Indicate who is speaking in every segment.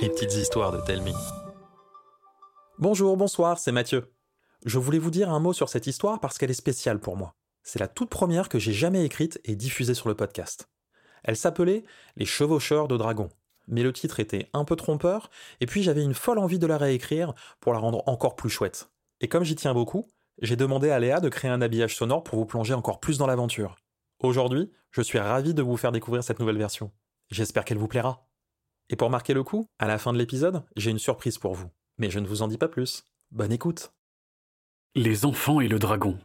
Speaker 1: Les petites histoires de Telmi. Bonjour, bonsoir, c'est Mathieu. Je voulais vous dire un mot sur cette histoire parce qu'elle est spéciale pour moi. C'est la toute première que j'ai jamais écrite et diffusée sur le podcast. Elle s'appelait Les chevaucheurs de dragons. Mais le titre était un peu trompeur, et puis j'avais une folle envie de la réécrire pour la rendre encore plus chouette. Et comme j'y tiens beaucoup, j'ai demandé à Léa de créer un habillage sonore pour vous plonger encore plus dans l'aventure. Aujourd'hui, je suis ravi de vous faire découvrir cette nouvelle version. J'espère qu'elle vous plaira. Et pour marquer le coup, à la fin de l'épisode, j'ai une surprise pour vous. Mais je ne vous en dis pas plus. Bonne écoute.
Speaker 2: Les enfants et le dragon.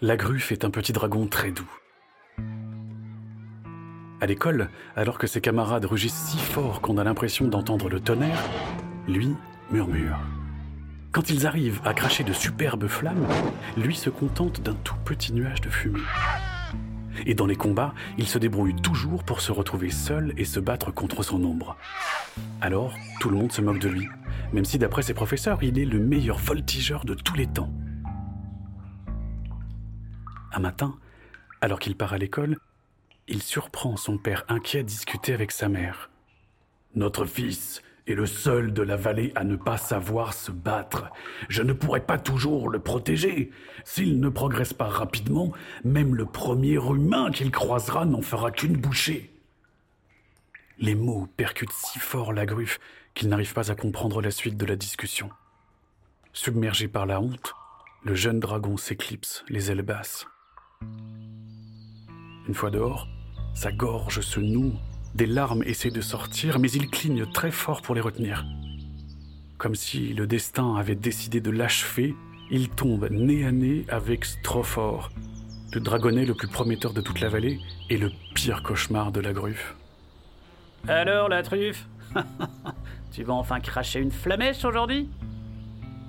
Speaker 2: La gruffe est un petit dragon très doux. À l'école, alors que ses camarades rugissent si fort qu'on a l'impression d'entendre le tonnerre, lui murmure. Quand ils arrivent à cracher de superbes flammes, lui se contente d'un tout petit nuage de fumée. Et dans les combats, il se débrouille toujours pour se retrouver seul et se battre contre son ombre. Alors, tout le monde se moque de lui, même si d'après ses professeurs, il est le meilleur voltigeur de tous les temps. Un matin, alors qu'il part à l'école, il surprend son père inquiet discuter avec sa mère. Notre fils est le seul de la vallée à ne pas savoir se battre. Je ne pourrai pas toujours le protéger. S'il ne progresse pas rapidement, même le premier humain qu'il croisera n'en fera qu'une bouchée. Les mots percutent si fort la gruffe qu'il n'arrive pas à comprendre la suite de la discussion. Submergé par la honte, le jeune dragon s'éclipse, les ailes basses. Une fois dehors, sa gorge se noue, des larmes essaient de sortir, mais il cligne très fort pour les retenir. Comme si le destin avait décidé de l'achever, il tombe nez à nez avec Strophor, le dragonnet le plus prometteur de toute la vallée et le pire cauchemar de la gruffe.
Speaker 3: Alors, la truffe? Tu vas enfin cracher une flamèche aujourd'hui?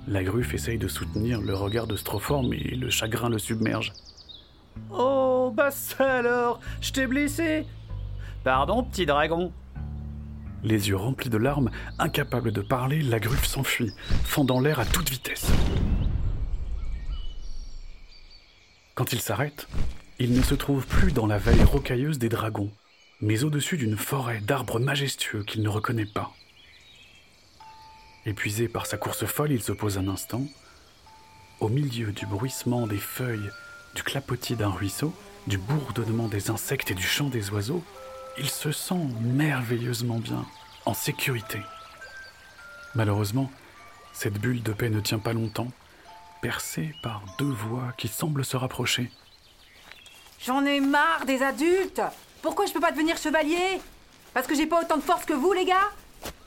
Speaker 2: La gruffe essaye de soutenir le regard de Strophor, mais le chagrin le submerge.
Speaker 3: Oh, bah ça alors Je t'ai blessé Pardon, petit dragon
Speaker 2: Les yeux remplis de larmes, incapable de parler, la gruffe s'enfuit, fendant l'air à toute vitesse. Quand il s'arrête, il ne se trouve plus dans la vallée rocailleuse des dragons, mais au-dessus d'une forêt d'arbres majestueux qu'il ne reconnaît pas. Épuisé par sa course folle, il se pose un instant. Au milieu du bruissement des feuilles, du clapotis d'un ruisseau, du bourdonnement des insectes et du chant des oiseaux, il se sent merveilleusement bien, en sécurité. Malheureusement, cette bulle de paix ne tient pas longtemps, percée par deux voix qui semblent se rapprocher.
Speaker 4: J'en ai marre des adultes Pourquoi je peux pas devenir chevalier? Parce que j'ai pas autant de force que vous, les gars?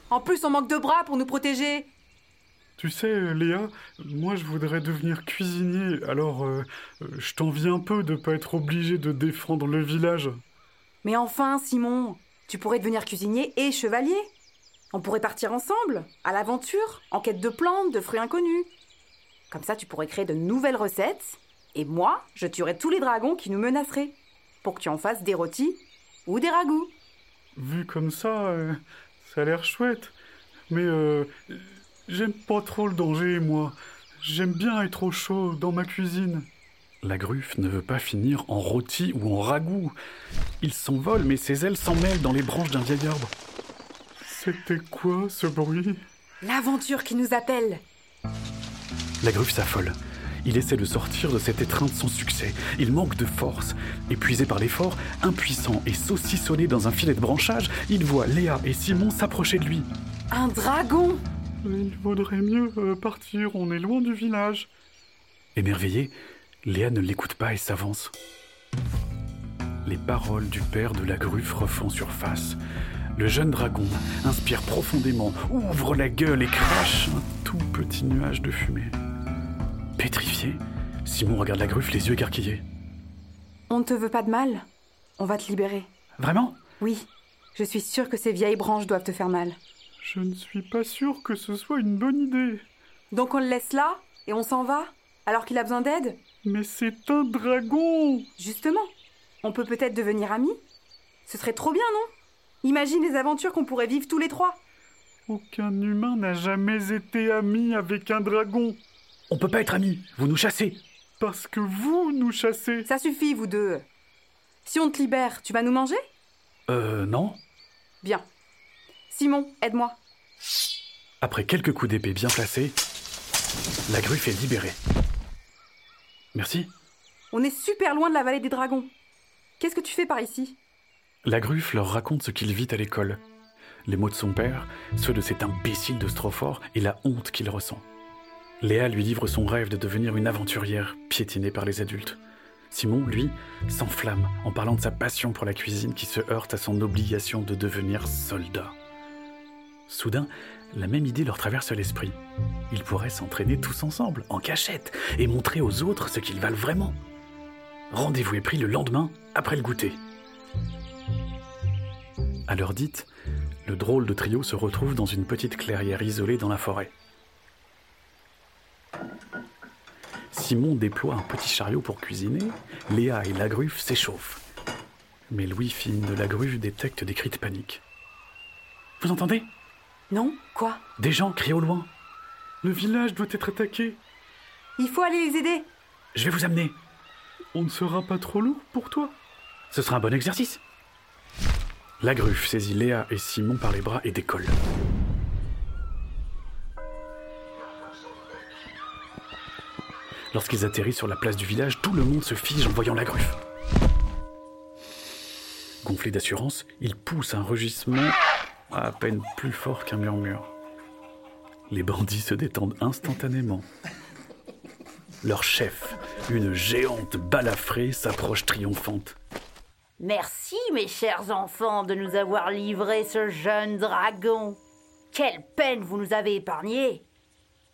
Speaker 4: En plus, on manque de bras pour nous protéger
Speaker 5: tu sais, Léa, moi je voudrais devenir cuisinier, alors euh, je t'envie un peu de pas être obligé de défendre le village.
Speaker 4: Mais enfin, Simon, tu pourrais devenir cuisinier et chevalier. On pourrait partir ensemble, à l'aventure, en quête de plantes, de fruits inconnus. Comme ça, tu pourrais créer de nouvelles recettes, et moi, je tuerais tous les dragons qui nous menaceraient, pour que tu en fasses des rôtis ou des ragoûts.
Speaker 5: Vu comme ça, euh, ça a l'air chouette. Mais euh, J'aime pas trop le danger, moi. J'aime bien être au chaud dans ma cuisine.
Speaker 2: La gruffe ne veut pas finir en rôti ou en ragoût. Il s'envole, mais ses ailes s'en mêlent dans les branches d'un vieil arbre.
Speaker 5: C'était quoi ce bruit?
Speaker 4: L'aventure qui nous appelle.
Speaker 2: La gruffe s'affole. Il essaie de sortir de cette étreinte sans succès. Il manque de force. Épuisé par l'effort, impuissant et saucissonné dans un filet de branchage, il voit Léa et Simon s'approcher de lui.
Speaker 4: Un dragon
Speaker 5: il vaudrait mieux euh, partir, on est loin du village.
Speaker 2: Émerveillée, Léa ne l'écoute pas et s'avance. Les paroles du père de la gruffe refont surface. Le jeune dragon inspire profondément, ouvre la gueule et crache un tout petit nuage de fumée. Pétrifié, Simon regarde la gruffe les yeux écarquillés.
Speaker 4: On ne te veut pas de mal. On va te libérer.
Speaker 2: Vraiment?
Speaker 4: Oui. Je suis sûre que ces vieilles branches doivent te faire mal.
Speaker 5: Je ne suis pas sûr que ce soit une bonne idée.
Speaker 4: Donc on le laisse là et on s'en va alors qu'il a besoin d'aide?
Speaker 5: Mais c'est un dragon
Speaker 4: Justement, on peut peut-être devenir amis Ce serait trop bien, non? Imagine les aventures qu'on pourrait vivre tous les trois.
Speaker 5: Aucun humain n'a jamais été ami avec un dragon.
Speaker 2: On peut pas être amis, vous nous chassez.
Speaker 5: Parce que vous nous chassez.
Speaker 4: Ça suffit, vous deux. Si on te libère, tu vas nous manger?
Speaker 2: Euh, non.
Speaker 4: Bien. Simon, aide-moi.
Speaker 2: Après quelques coups d'épée bien placés, la gruffe est libérée. Merci.
Speaker 4: On est super loin de la vallée des dragons. Qu'est-ce que tu fais par ici?
Speaker 2: La gruffe leur raconte ce qu'il vit à l'école. Les mots de son père, ceux de cet imbécile de Strophore et la honte qu'il ressent. Léa lui livre son rêve de devenir une aventurière piétinée par les adultes. Simon, lui, s'enflamme en parlant de sa passion pour la cuisine qui se heurte à son obligation de devenir soldat. Soudain, la même idée leur traverse l'esprit. Ils pourraient s'entraîner tous ensemble, en cachette, et montrer aux autres ce qu'ils valent vraiment. Rendez-vous est pris le lendemain, après le goûter. À l'heure dite, le drôle de trio se retrouve dans une petite clairière isolée dans la forêt. Simon déploie un petit chariot pour cuisiner, Léa et Lagruffe s'échauffent. Mais Louis-Philippe de Lagruffe détecte des cris de panique. Vous entendez?
Speaker 4: Non Quoi
Speaker 2: Des gens crient au loin.
Speaker 5: Le village doit être attaqué.
Speaker 4: Il faut aller les aider.
Speaker 2: Je vais vous amener.
Speaker 5: On ne sera pas trop lourd pour toi
Speaker 2: Ce sera un bon exercice. Lagruffe saisit Léa et Simon par les bras et décolle. Lorsqu'ils atterrissent sur la place du village, tout le monde se fige en voyant la gruffe. Gonflé d'assurance, ils poussent un rugissement à peine plus fort qu'un murmure. Les bandits se détendent instantanément. Leur chef, une géante balafrée, s'approche triomphante.
Speaker 6: Merci, mes chers enfants, de nous avoir livré ce jeune dragon. Quelle peine vous nous avez épargné.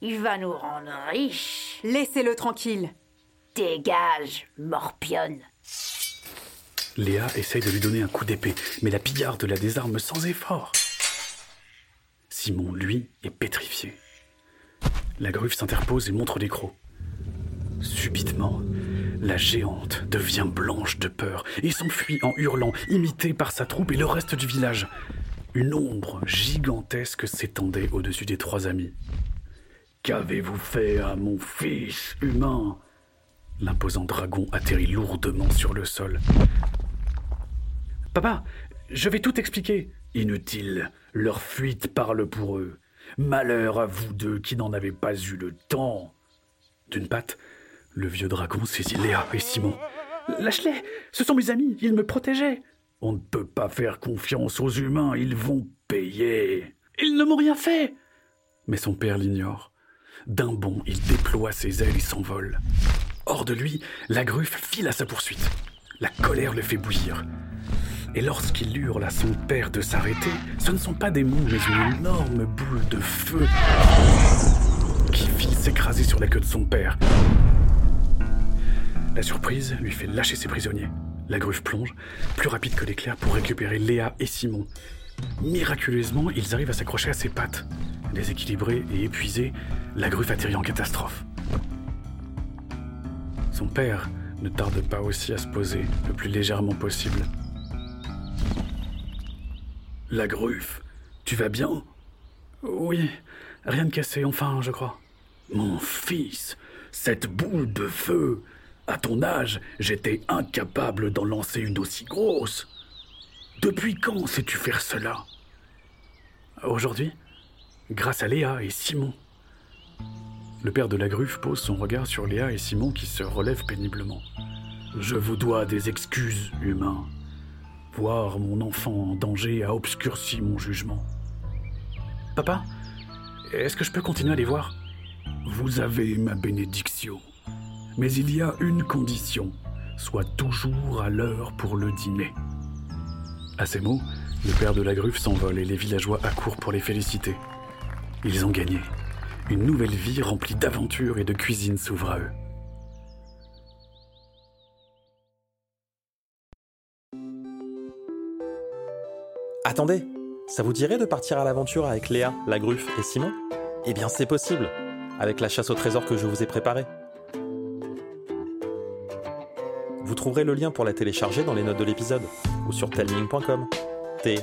Speaker 6: Il va nous rendre riches.
Speaker 4: Laissez-le tranquille.
Speaker 6: Dégage, morpionne.
Speaker 2: Léa essaye de lui donner un coup d'épée, mais la pillarde la désarme sans effort. Simon, lui, est pétrifié. La gruffe s'interpose et montre les crocs. Subitement, la géante devient blanche de peur et s'enfuit en hurlant, imitée par sa troupe et le reste du village. Une ombre gigantesque s'étendait au-dessus des trois amis. Qu'avez-vous fait à mon fils humain? L'imposant dragon atterrit lourdement sur le sol. Papa, je vais tout expliquer. Inutile, leur fuite parle pour eux. Malheur à vous deux qui n'en avez pas eu le temps. D'une patte, le vieux dragon saisit Léa et Simon. Lâche-les, ce sont mes amis, ils me protégeaient. On ne peut pas faire confiance aux humains, ils vont payer. Ils ne m'ont rien fait. Mais son père l'ignore. D'un bond, il déploie ses ailes et s'envole. Hors de lui, la gruffe file à sa poursuite. La colère le fait bouillir. Et lorsqu'il hurle à son père de s'arrêter, ce ne sont pas des mots, mais une énorme boule de feu qui file s'écraser sur la queue de son père. La surprise lui fait lâcher ses prisonniers. La gruffe plonge, plus rapide que l'éclair, pour récupérer Léa et Simon. Miraculeusement, ils arrivent à s'accrocher à ses pattes. Déséquilibrés et épuisés, la gruffe atterrit en catastrophe. Son père ne tarde pas aussi à se poser le plus légèrement possible. La gruffe, tu vas bien? Oui, rien de cassé, enfin, je crois. Mon fils, cette boule de feu À ton âge, j'étais incapable d'en lancer une aussi grosse. Depuis quand sais-tu faire cela? Aujourd'hui, grâce à Léa et Simon. Le père de la gruffe pose son regard sur Léa et Simon qui se relèvent péniblement. Je vous dois des excuses, humains. Voir mon enfant en danger a obscurci mon jugement. Papa, est-ce que je peux continuer à les voir? Vous avez ma bénédiction. Mais il y a une condition. Sois toujours à l'heure pour le dîner. À ces mots, le père de la gruffe s'envole et les villageois accourent pour les féliciter. Ils ont gagné. Une nouvelle vie remplie d'aventures et de cuisine s'ouvre à eux.
Speaker 1: Attendez, ça vous dirait de partir à l'aventure avec Léa, la gruffe et Simon? Eh bien c'est possible, avec la chasse au trésor que je vous ai préparée. Vous trouverez le lien pour la télécharger dans les notes de l'épisode ou sur telming.com. T